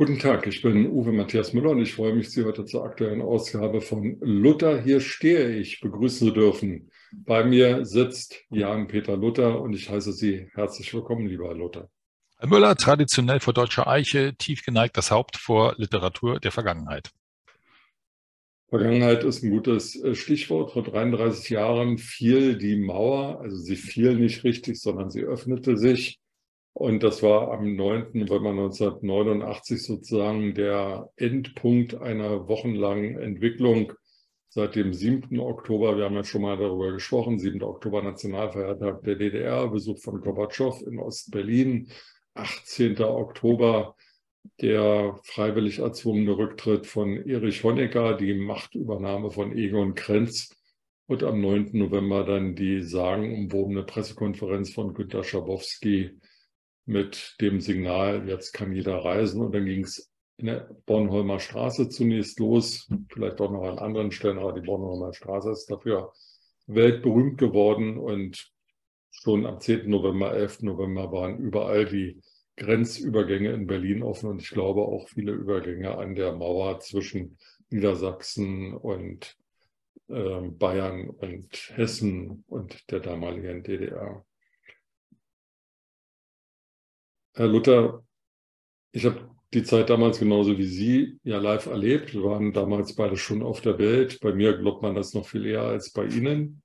Guten Tag, ich bin Uwe Matthias Müller und ich freue mich, Sie heute zur aktuellen Ausgabe von Luther, hier stehe ich, begrüßen zu dürfen. Bei mir sitzt Jan-Peter Luther und ich heiße Sie herzlich willkommen, lieber Herr Luther. Herr Müller, traditionell vor deutscher Eiche, tief geneigt das Haupt vor Literatur der Vergangenheit. Vergangenheit ist ein gutes äh, Stichwort. Vor 33 Jahren fiel die Mauer, also sie fiel nicht richtig, sondern sie öffnete sich. Und das war am 9. November 1989 sozusagen der Endpunkt einer wochenlangen Entwicklung seit dem 7. Oktober. Wir haben ja schon mal darüber gesprochen. 7. Oktober Nationalfeiertag der DDR, Besuch von Gorbatschow in Ostberlin. 18. Oktober der freiwillig erzwungene Rücktritt von Erich Honecker, die Machtübernahme von Egon Krenz und am 9. November dann die sagenumwobene Pressekonferenz von Günter Schabowski mit dem Signal, jetzt kann jeder reisen. Und dann ging es in der Bornholmer Straße zunächst los, vielleicht auch noch an anderen Stellen, aber die Bornholmer Straße ist dafür weltberühmt geworden. Und schon am 10. November, 11. November waren überall die Grenzübergänge in Berlin offen und ich glaube auch viele Übergänge an der Mauer zwischen Niedersachsen und äh, Bayern und Hessen und der damaligen DDR. Herr Luther, ich habe die Zeit damals genauso wie Sie ja live erlebt. Wir waren damals beide schon auf der Welt. Bei mir glaubt man das noch viel eher als bei Ihnen.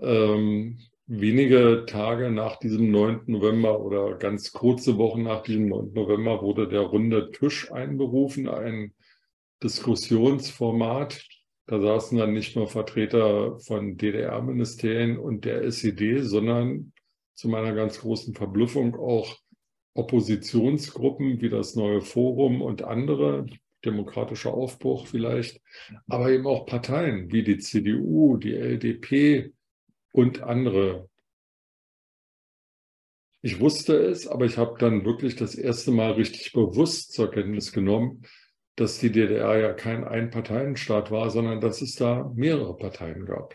Ähm, wenige Tage nach diesem 9. November oder ganz kurze Wochen nach diesem 9. November wurde der runde Tisch einberufen, ein Diskussionsformat. Da saßen dann nicht nur Vertreter von DDR-Ministerien und der SED, sondern zu meiner ganz großen Verblüffung auch Oppositionsgruppen wie das Neue Forum und andere, demokratischer Aufbruch vielleicht, aber eben auch Parteien wie die CDU, die LDP und andere. Ich wusste es, aber ich habe dann wirklich das erste Mal richtig bewusst zur Kenntnis genommen, dass die DDR ja kein Einparteienstaat war, sondern dass es da mehrere Parteien gab.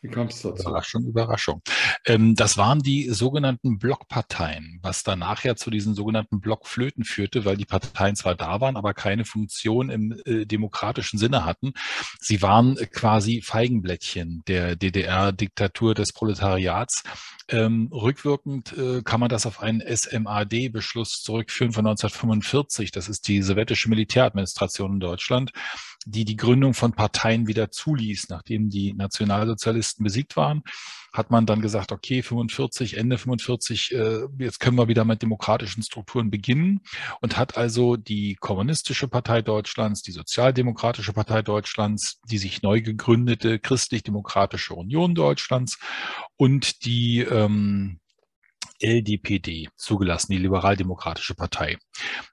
Wie kam es dazu? Überraschung, Überraschung. Ähm, das waren die sogenannten Blockparteien, was dann nachher zu diesen sogenannten Blockflöten führte, weil die Parteien zwar da waren, aber keine Funktion im äh, demokratischen Sinne hatten. Sie waren quasi Feigenblättchen der DDR-Diktatur des Proletariats. Ähm, rückwirkend äh, kann man das auf einen SMAD-Beschluss zurückführen von 1945. Das ist die sowjetische Militäradministration in Deutschland die die Gründung von Parteien wieder zuließ. Nachdem die Nationalsozialisten besiegt waren, hat man dann gesagt, okay, 45, Ende 45, äh, jetzt können wir wieder mit demokratischen Strukturen beginnen und hat also die Kommunistische Partei Deutschlands, die Sozialdemokratische Partei Deutschlands, die sich neu gegründete Christlich-Demokratische Union Deutschlands und die ähm, LDPD zugelassen, die Liberaldemokratische Partei.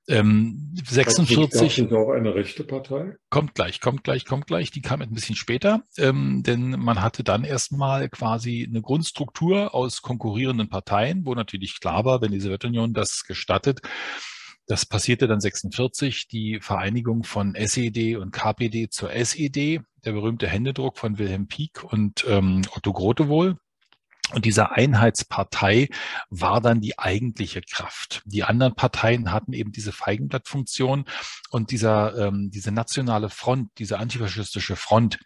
Ähm, 46. Ist auch eine rechte Partei? Kommt gleich, kommt gleich, kommt gleich. Die kam ein bisschen später, ähm, denn man hatte dann erstmal quasi eine Grundstruktur aus konkurrierenden Parteien, wo natürlich klar war, wenn die Sowjetunion das gestattet, das passierte dann 46, die Vereinigung von SED und KPD zur SED, der berühmte Händedruck von Wilhelm Pieck und ähm, Otto Grotewohl. Und diese Einheitspartei war dann die eigentliche Kraft. Die anderen Parteien hatten eben diese Feigenblattfunktion und dieser, ähm, diese nationale Front, diese antifaschistische Front,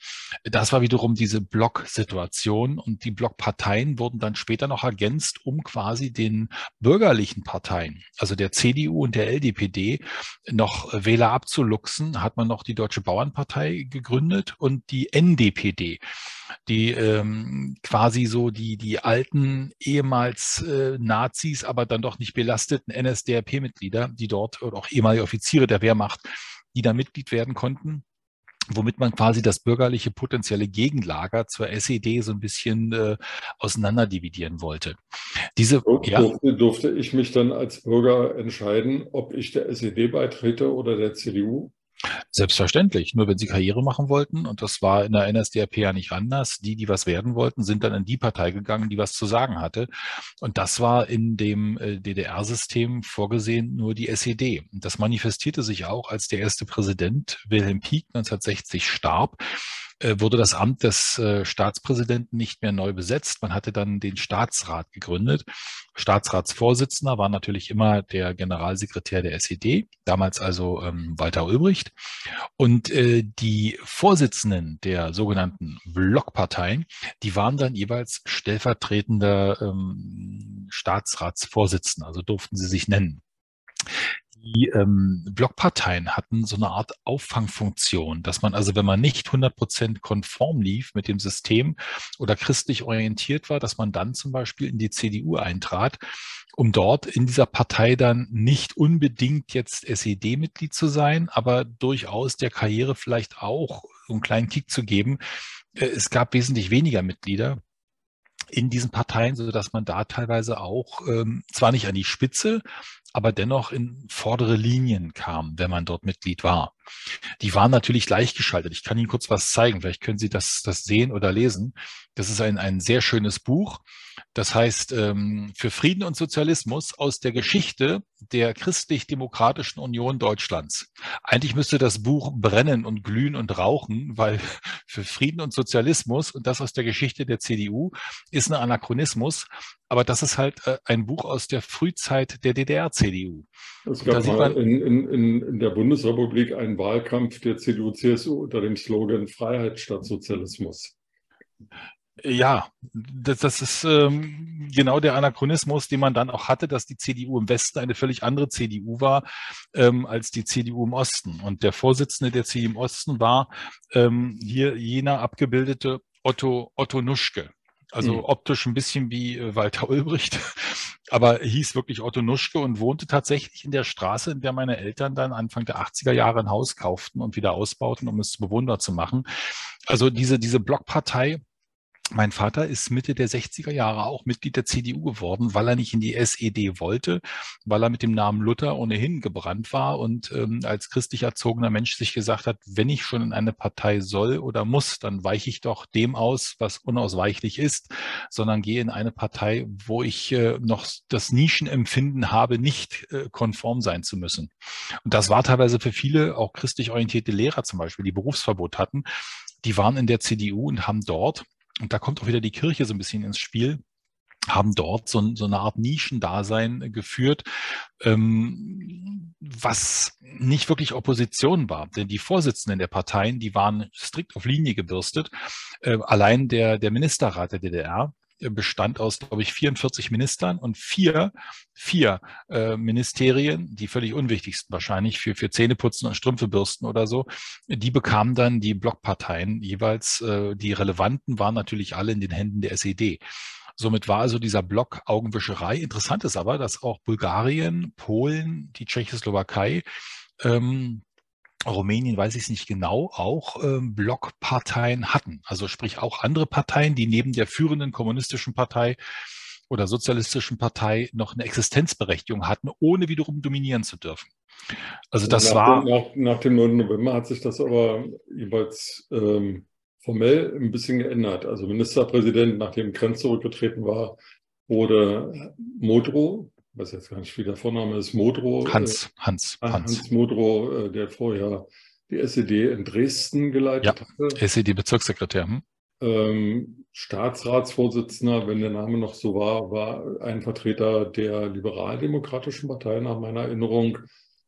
das war wiederum diese Blocksituation. Und die Blockparteien wurden dann später noch ergänzt, um quasi den bürgerlichen Parteien, also der CDU und der LDPD, noch Wähler abzuluxen, hat man noch die Deutsche Bauernpartei gegründet und die NDPD die ähm, quasi so die, die alten ehemals äh, Nazis, aber dann doch nicht belasteten NSDAP-Mitglieder, die dort oder auch ehemalige Offiziere der Wehrmacht, die da Mitglied werden konnten womit man quasi das bürgerliche potenzielle Gegenlager zur SED so ein bisschen äh, auseinanderdividieren wollte. Diese, durfte, ja, durfte ich mich dann als Bürger entscheiden, ob ich der SED beitrete oder der CDU? Selbstverständlich. Nur wenn sie Karriere machen wollten, und das war in der NSDAP ja nicht anders, die, die was werden wollten, sind dann in die Partei gegangen, die was zu sagen hatte. Und das war in dem äh, DDR-System vorgesehen nur die SED. Das manifestierte sich auch, als der erste Präsident Wilhelm Pieck 1960 starb wurde das Amt des äh, Staatspräsidenten nicht mehr neu besetzt. Man hatte dann den Staatsrat gegründet. Staatsratsvorsitzender war natürlich immer der Generalsekretär der SED, damals also ähm, Walter Ulbricht. Und äh, die Vorsitzenden der sogenannten Blockparteien, die waren dann jeweils stellvertretender ähm, Staatsratsvorsitzender, also durften sie sich nennen die ähm, Blockparteien hatten so eine Art Auffangfunktion, dass man also, wenn man nicht 100% konform lief mit dem System oder christlich orientiert war, dass man dann zum Beispiel in die CDU eintrat, um dort in dieser Partei dann nicht unbedingt jetzt SED-Mitglied zu sein, aber durchaus der Karriere vielleicht auch einen kleinen Kick zu geben. Äh, es gab wesentlich weniger Mitglieder in diesen Parteien, so dass man da teilweise auch ähm, zwar nicht an die Spitze, aber dennoch in vordere Linien kam, wenn man dort Mitglied war. Die waren natürlich gleichgeschaltet. Ich kann Ihnen kurz was zeigen. Vielleicht können Sie das, das sehen oder lesen. Das ist ein, ein sehr schönes Buch. Das heißt, ähm, für Frieden und Sozialismus aus der Geschichte der christlich-demokratischen Union Deutschlands. Eigentlich müsste das Buch brennen und glühen und rauchen, weil für Frieden und Sozialismus und das aus der Geschichte der CDU ist ein Anachronismus. Aber das ist halt äh, ein Buch aus der Frühzeit der DDR-CDU. Es gab mal in, in, in der Bundesrepublik einen Wahlkampf der CDU-CSU unter dem Slogan Freiheit statt Sozialismus. Ja, das, das ist ähm, genau der Anachronismus, den man dann auch hatte, dass die CDU im Westen eine völlig andere CDU war ähm, als die CDU im Osten. Und der Vorsitzende der CDU im Osten war ähm, hier jener abgebildete Otto, Otto Nuschke. Also mhm. optisch ein bisschen wie äh, Walter Ulbricht, aber hieß wirklich Otto Nuschke und wohnte tatsächlich in der Straße, in der meine Eltern dann Anfang der 80er Jahre ein Haus kauften und wieder ausbauten, um es bewundert zu machen. Also diese, diese Blockpartei mein Vater ist Mitte der 60er Jahre auch Mitglied der CDU geworden, weil er nicht in die SED wollte, weil er mit dem Namen Luther ohnehin gebrannt war und ähm, als christlich erzogener Mensch sich gesagt hat, wenn ich schon in eine Partei soll oder muss, dann weiche ich doch dem aus, was unausweichlich ist, sondern gehe in eine Partei, wo ich äh, noch das Nischenempfinden habe, nicht äh, konform sein zu müssen. Und das war teilweise für viele, auch christlich orientierte Lehrer zum Beispiel, die Berufsverbot hatten, die waren in der CDU und haben dort und da kommt auch wieder die Kirche so ein bisschen ins Spiel, haben dort so, so eine Art Nischendasein geführt, ähm, was nicht wirklich Opposition war. Denn die Vorsitzenden der Parteien, die waren strikt auf Linie gebürstet. Äh, allein der, der Ministerrat der DDR, bestand aus, glaube ich, 44 Ministern und vier, vier äh, Ministerien, die völlig unwichtigsten wahrscheinlich für, für Zähneputzen und Strümpfebürsten oder so, die bekamen dann die Blockparteien jeweils. Äh, die relevanten waren natürlich alle in den Händen der SED. Somit war also dieser Block Augenwischerei. Interessant ist aber, dass auch Bulgarien, Polen, die Tschechoslowakei ähm, Rumänien weiß ich es nicht genau, auch ähm, Blockparteien hatten. Also sprich auch andere Parteien, die neben der führenden kommunistischen Partei oder sozialistischen Partei noch eine Existenzberechtigung hatten, ohne wiederum dominieren zu dürfen. Also das nach war. Dem, nach, nach, dem 9. November hat sich das aber jeweils ähm, formell ein bisschen geändert. Also Ministerpräsident, nachdem Krenz zurückgetreten war, wurde Modrow, weiß jetzt gar nicht, wie der Vorname ist, Modrow. Hans, äh, Hans, Hans. Hans Modrow, äh, der vorher die SED in Dresden geleitet ja, hatte. SED-Bezirkssekretär. Hm? Ähm, Staatsratsvorsitzender, wenn der Name noch so war, war ein Vertreter der liberaldemokratischen Partei nach meiner Erinnerung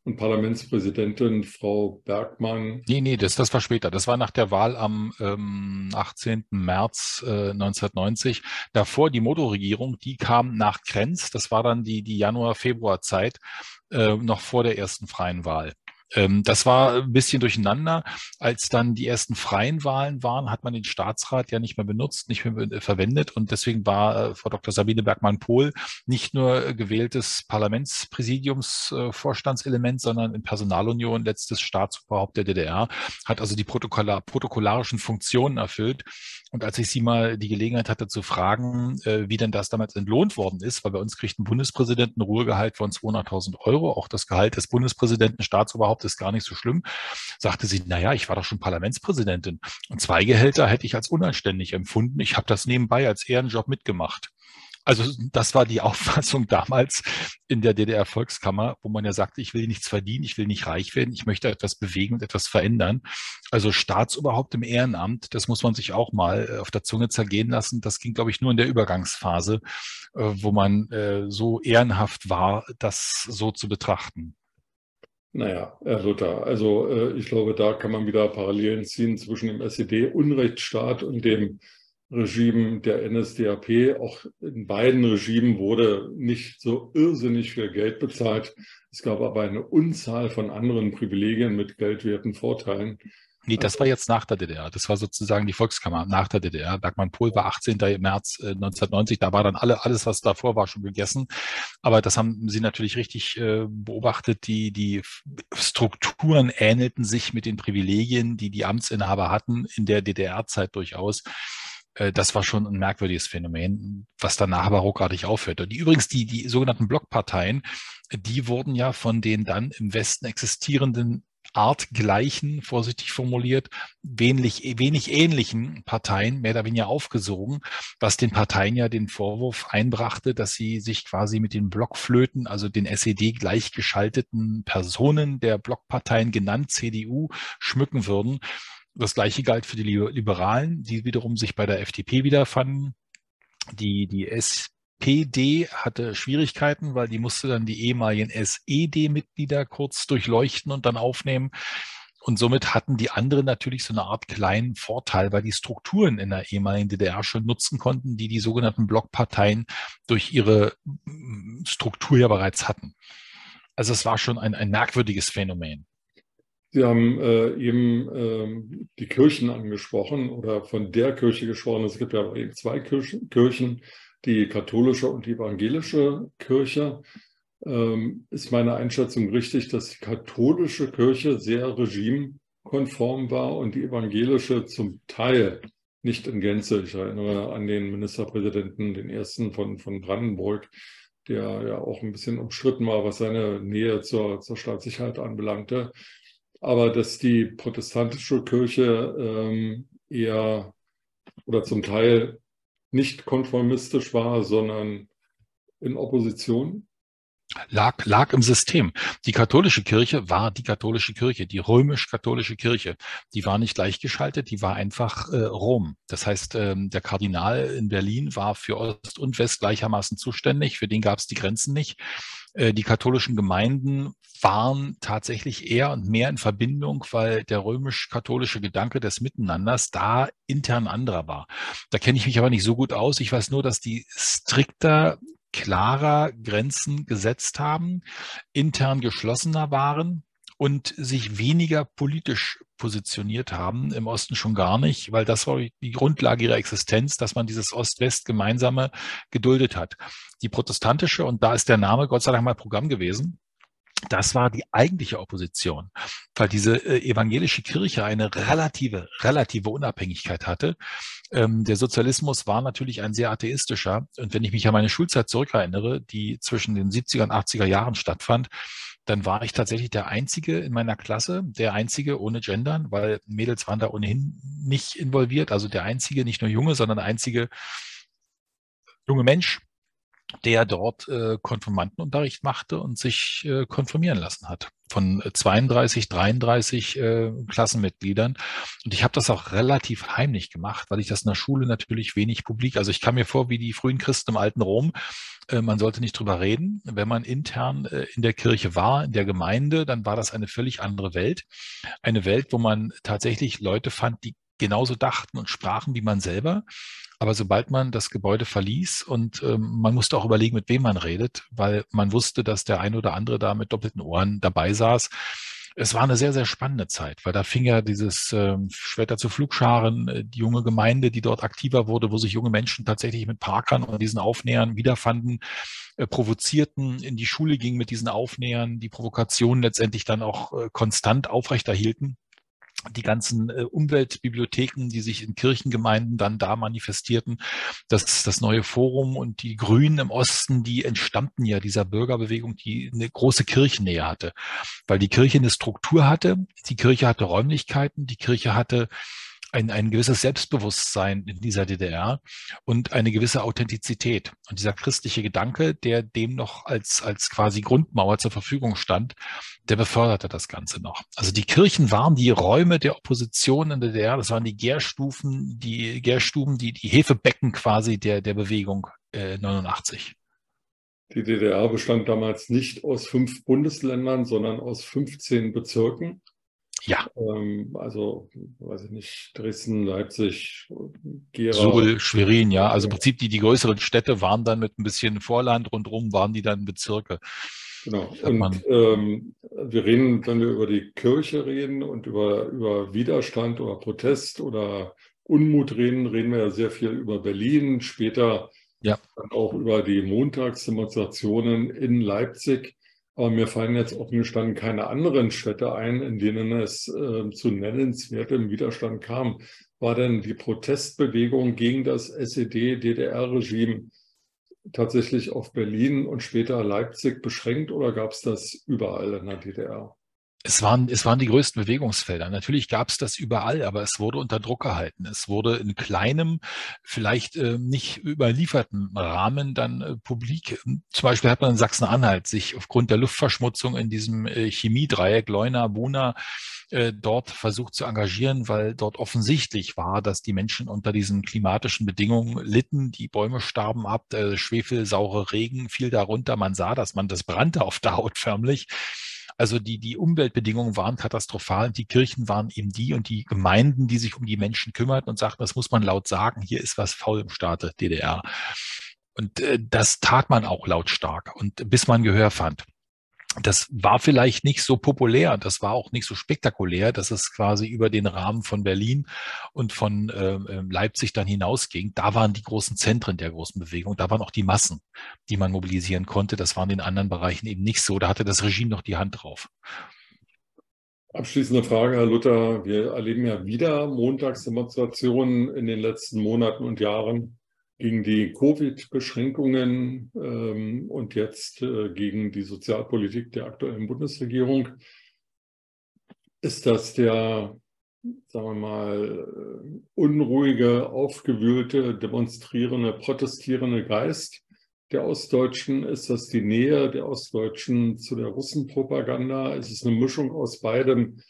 und Parlamentspräsidentin Frau Bergmann. Nee, nee, das, das war später. Das war nach der Wahl am ähm, 18. März äh, 1990. Davor die Modo-Regierung, die kam nach Grenz. Das war dann die, die Januar-Februar-Zeit, äh, noch vor der ersten freien Wahl. Ähm, das war ein bisschen durcheinander. Als dann die ersten freien Wahlen waren, hat man den Staatsrat ja nicht mehr benutzt, nicht mehr verwendet. Und deswegen war äh, Frau Dr. Sabine Bergmann-Pohl nicht nur gewähltes Parlamentspräsidiumsvorstandselement, sondern in Personalunion letztes Staatsoberhaupt der DDR, hat also die protokollar protokollarischen Funktionen erfüllt. Und als ich sie mal die Gelegenheit hatte zu fragen, äh, wie denn das damals entlohnt worden ist, weil bei uns kriegt ein Bundespräsident ein Ruhegehalt von 200.000 Euro, auch das Gehalt des Bundespräsidenten Staatsoberhaupt ist gar nicht so schlimm, sagte sie, naja, ich war doch schon Parlamentspräsidentin und zwei Gehälter hätte ich als unanständig empfunden. Ich habe das nebenbei als Ehrenjob mitgemacht. Also das war die Auffassung damals in der DDR-Volkskammer, wo man ja sagte, ich will nichts verdienen, ich will nicht reich werden, ich möchte etwas bewegen und etwas verändern. Also Staatsoberhaupt im Ehrenamt, das muss man sich auch mal äh, auf der Zunge zergehen lassen. Das ging, glaube ich, nur in der Übergangsphase, äh, wo man äh, so ehrenhaft war, das so zu betrachten. Naja, Herr Luther, also ich glaube, da kann man wieder Parallelen ziehen zwischen dem SED-Unrechtsstaat und dem Regime der NSDAP. Auch in beiden Regimen wurde nicht so irrsinnig viel Geld bezahlt. Es gab aber eine Unzahl von anderen Privilegien mit geldwerten Vorteilen. Nee, das war jetzt nach der DDR. Das war sozusagen die Volkskammer nach der DDR. Bergmann Pohl war 18. März 1990. Äh, da war dann alle, alles, was davor war, schon gegessen. Aber das haben Sie natürlich richtig äh, beobachtet. Die, die Strukturen ähnelten sich mit den Privilegien, die die Amtsinhaber hatten in der DDR-Zeit durchaus. Äh, das war schon ein merkwürdiges Phänomen, was danach aber ruckartig aufhörte. Die übrigens, die, die sogenannten Blockparteien, die wurden ja von den dann im Westen existierenden artgleichen, vorsichtig formuliert, wenig, wenig ähnlichen Parteien mehr oder weniger aufgesogen, was den Parteien ja den Vorwurf einbrachte, dass sie sich quasi mit den Blockflöten, also den SED gleichgeschalteten Personen der Blockparteien genannt CDU, schmücken würden. Das gleiche galt für die Liberalen, die wiederum sich bei der FDP wiederfanden. Die, die SPD hatte Schwierigkeiten, weil die musste dann die ehemaligen SED-Mitglieder kurz durchleuchten und dann aufnehmen. Und somit hatten die anderen natürlich so eine Art kleinen Vorteil, weil die Strukturen in der ehemaligen DDR schon nutzen konnten, die die sogenannten Blockparteien durch ihre mm, Struktur ja bereits hatten. Also es war schon ein, ein merkwürdiges Phänomen. Sie haben äh, eben äh, die Kirchen angesprochen oder von der Kirche gesprochen. Es gibt ja eben zwei Kirchen, Kirchen die katholische und die evangelische Kirche. Ähm, ist meine Einschätzung richtig, dass die katholische Kirche sehr regimekonform war und die evangelische zum Teil nicht in Gänze. Ich erinnere an den Ministerpräsidenten, den ersten von, von Brandenburg, der ja auch ein bisschen umstritten war, was seine Nähe zur, zur Staatssicherheit anbelangte aber dass die protestantische Kirche ähm, eher oder zum Teil nicht konformistisch war, sondern in Opposition? Lag, lag im System. Die katholische Kirche war die katholische Kirche, die römisch-katholische Kirche. Die war nicht gleichgeschaltet, die war einfach äh, Rom. Das heißt, ähm, der Kardinal in Berlin war für Ost und West gleichermaßen zuständig, für den gab es die Grenzen nicht. Äh, die katholischen Gemeinden waren tatsächlich eher und mehr in Verbindung, weil der römisch-katholische Gedanke des Miteinanders da intern anderer war. Da kenne ich mich aber nicht so gut aus. Ich weiß nur, dass die strikter, klarer Grenzen gesetzt haben, intern geschlossener waren und sich weniger politisch positioniert haben, im Osten schon gar nicht, weil das war die Grundlage ihrer Existenz, dass man dieses Ost-West gemeinsame geduldet hat. Die protestantische, und da ist der Name Gott sei Dank mal Programm gewesen, das war die eigentliche Opposition, weil diese äh, evangelische Kirche eine relative, relative Unabhängigkeit hatte. Ähm, der Sozialismus war natürlich ein sehr atheistischer. Und wenn ich mich an meine Schulzeit zurückerinnere, die zwischen den 70er und 80er Jahren stattfand, dann war ich tatsächlich der Einzige in meiner Klasse, der Einzige ohne Gendern, weil Mädels waren da ohnehin nicht involviert. Also der Einzige, nicht nur Junge, sondern der einzige junge Mensch, der dort äh, Konfirmandenunterricht machte und sich äh, konfirmieren lassen hat von 32, 33 äh, Klassenmitgliedern. Und ich habe das auch relativ heimlich gemacht, weil ich das in der Schule natürlich wenig publik, also ich kam mir vor wie die frühen Christen im alten Rom. Äh, man sollte nicht drüber reden. Wenn man intern äh, in der Kirche war, in der Gemeinde, dann war das eine völlig andere Welt. Eine Welt, wo man tatsächlich Leute fand, die genauso dachten und sprachen wie man selber. Aber sobald man das Gebäude verließ und ähm, man musste auch überlegen, mit wem man redet, weil man wusste, dass der ein oder andere da mit doppelten Ohren dabei saß. Es war eine sehr, sehr spannende Zeit, weil da fing ja dieses äh, später zu Flugscharen, äh, die junge Gemeinde, die dort aktiver wurde, wo sich junge Menschen tatsächlich mit Parkern und diesen Aufnähern wiederfanden, äh, provozierten, in die Schule gingen mit diesen Aufnähern, die Provokationen letztendlich dann auch äh, konstant aufrechterhielten die ganzen äh, Umweltbibliotheken, die sich in Kirchengemeinden dann da manifestierten, das, das neue Forum und die Grünen im Osten, die entstammten ja dieser Bürgerbewegung, die eine große Kirchennähe hatte, weil die Kirche eine Struktur hatte, die Kirche hatte Räumlichkeiten, die Kirche hatte ein, ein gewisses Selbstbewusstsein in dieser DDR und eine gewisse Authentizität. Und dieser christliche Gedanke, der dem noch als, als quasi Grundmauer zur Verfügung stand, der beförderte das Ganze noch. Also die Kirchen waren die Räume der Opposition in der DDR, das waren die Gärstufen, die Gärstuben, die, die Hefebecken quasi der, der Bewegung äh, 89. Die DDR bestand damals nicht aus fünf Bundesländern, sondern aus 15 Bezirken. Ja. Ähm, also, weiß ich nicht, Dresden, Leipzig, Gera. Suhl, Schwerin, ja. Also im Prinzip die, die größeren Städte waren dann mit ein bisschen Vorland rundherum, waren die dann Bezirke. Genau. Und ähm, wir reden, wenn wir über die Kirche reden und über, über Widerstand oder Protest oder Unmut reden, reden wir ja sehr viel über Berlin, später ja. dann auch über die Montagsdemonstrationen in Leipzig. Aber mir fallen jetzt offen gestanden keine anderen Städte ein, in denen es äh, zu nennenswertem Widerstand kam. War denn die Protestbewegung gegen das SED-DDR-Regime tatsächlich auf Berlin und später Leipzig beschränkt oder gab es das überall in der DDR? Es waren, es waren die größten Bewegungsfelder. Natürlich gab es das überall, aber es wurde unter Druck gehalten. Es wurde in kleinem, vielleicht äh, nicht überlieferten Rahmen dann äh, publik. Zum Beispiel hat man in Sachsen-Anhalt sich aufgrund der Luftverschmutzung in diesem äh, Chemiedreieck Leuna, Buna äh, dort versucht zu engagieren, weil dort offensichtlich war, dass die Menschen unter diesen klimatischen Bedingungen litten. Die Bäume starben ab, der schwefelsaure Regen fiel darunter. Man sah, dass man das brannte auf der Haut förmlich. Also die, die Umweltbedingungen waren katastrophal. Die Kirchen waren eben die und die Gemeinden, die sich um die Menschen kümmerten und sagten, das muss man laut sagen, hier ist was faul im Staate DDR. Und äh, das tat man auch lautstark und bis man Gehör fand das war vielleicht nicht so populär, das war auch nicht so spektakulär, dass es quasi über den Rahmen von Berlin und von äh, Leipzig dann hinausging. Da waren die großen Zentren der großen Bewegung, da waren auch die Massen, die man mobilisieren konnte. Das waren in anderen Bereichen eben nicht so. Da hatte das Regime noch die Hand drauf. Abschließende Frage, Herr Luther. Wir erleben ja wieder Montagsdemonstrationen in den letzten Monaten und Jahren gegen die Covid-Beschränkungen ähm, und jetzt äh, gegen die Sozialpolitik der aktuellen Bundesregierung. Ist das der, sagen wir mal, unruhige, aufgewühlte, demonstrierende, protestierende Geist der Ostdeutschen? Ist das die Nähe der Ostdeutschen zu der Russenpropaganda? Ist es eine Mischung aus beidem?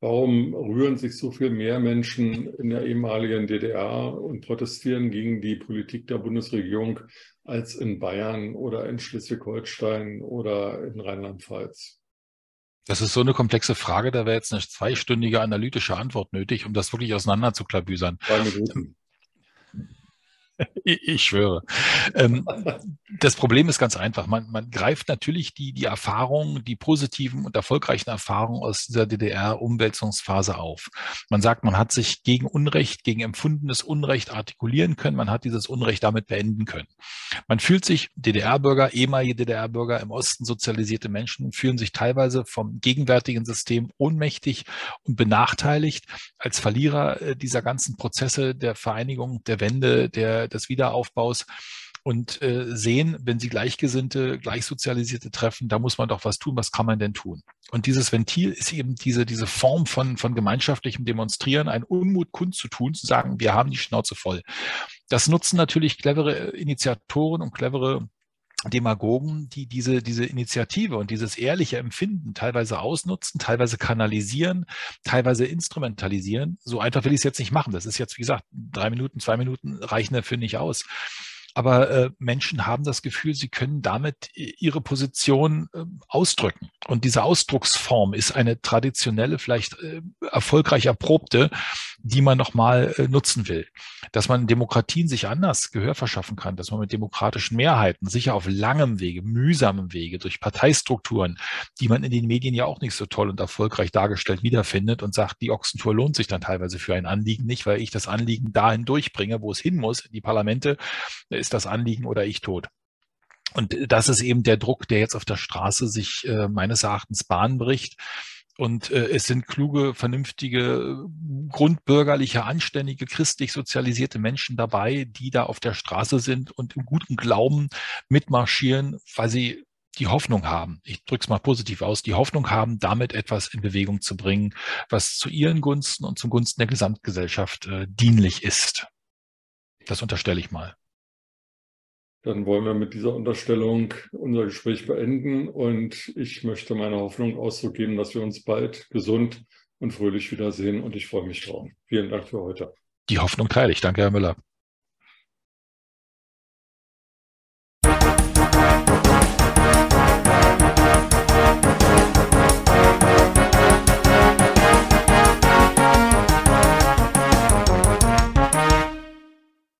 Warum rühren sich so viel mehr Menschen in der ehemaligen DDR und protestieren gegen die Politik der Bundesregierung als in Bayern oder in Schleswig-Holstein oder in Rheinland-Pfalz? Das ist so eine komplexe Frage, da wäre jetzt eine zweistündige analytische Antwort nötig, um das wirklich auseinander zu klabüsern. Zwei Minuten. Ich schwöre. Ähm, das Problem ist ganz einfach. Man, man greift natürlich die, die Erfahrungen, die positiven und erfolgreichen Erfahrungen aus dieser DDR-Umwälzungsphase auf. Man sagt, man hat sich gegen Unrecht, gegen empfundenes Unrecht artikulieren können. Man hat dieses Unrecht damit beenden können. Man fühlt sich DDR-Bürger, ehemalige DDR-Bürger im Osten sozialisierte Menschen fühlen sich teilweise vom gegenwärtigen System ohnmächtig und benachteiligt als Verlierer äh, dieser ganzen Prozesse der Vereinigung, der Wende, der des Wiederaufbaus und äh, sehen, wenn sie Gleichgesinnte, Gleichsozialisierte treffen, da muss man doch was tun. Was kann man denn tun? Und dieses Ventil ist eben diese, diese Form von, von gemeinschaftlichem Demonstrieren, ein Unmut kundzutun, zu sagen, wir haben die Schnauze voll. Das nutzen natürlich clevere Initiatoren und clevere Demagogen, die diese, diese Initiative und dieses ehrliche Empfinden teilweise ausnutzen, teilweise kanalisieren, teilweise instrumentalisieren. So einfach will ich es jetzt nicht machen. Das ist jetzt, wie gesagt, drei Minuten, zwei Minuten reichen dafür nicht aus. Aber äh, Menschen haben das Gefühl, sie können damit ihre Position äh, ausdrücken. Und diese Ausdrucksform ist eine traditionelle, vielleicht äh, erfolgreich erprobte, die man nochmal äh, nutzen will. Dass man Demokratien sich anders Gehör verschaffen kann, dass man mit demokratischen Mehrheiten sicher auf langem Wege, mühsamem Wege, durch Parteistrukturen, die man in den Medien ja auch nicht so toll und erfolgreich dargestellt wiederfindet und sagt, die Ochsentour lohnt sich dann teilweise für ein Anliegen nicht, weil ich das Anliegen dahin durchbringe, wo es hin muss, die Parlamente, ist das Anliegen oder ich tot. Und das ist eben der Druck, der jetzt auf der Straße sich äh, meines Erachtens Bahn bricht. Und äh, es sind kluge, vernünftige, grundbürgerliche, anständige, christlich sozialisierte Menschen dabei, die da auf der Straße sind und im guten Glauben mitmarschieren, weil sie die Hoffnung haben, ich drücke es mal positiv aus, die Hoffnung haben, damit etwas in Bewegung zu bringen, was zu ihren Gunsten und zum Gunsten der Gesamtgesellschaft äh, dienlich ist. Das unterstelle ich mal. Dann wollen wir mit dieser Unterstellung unser Gespräch beenden und ich möchte meine Hoffnung Ausdruck geben, dass wir uns bald gesund und fröhlich wiedersehen und ich freue mich drauf. Vielen Dank für heute. Die Hoffnung teile ich. Danke, Herr Müller.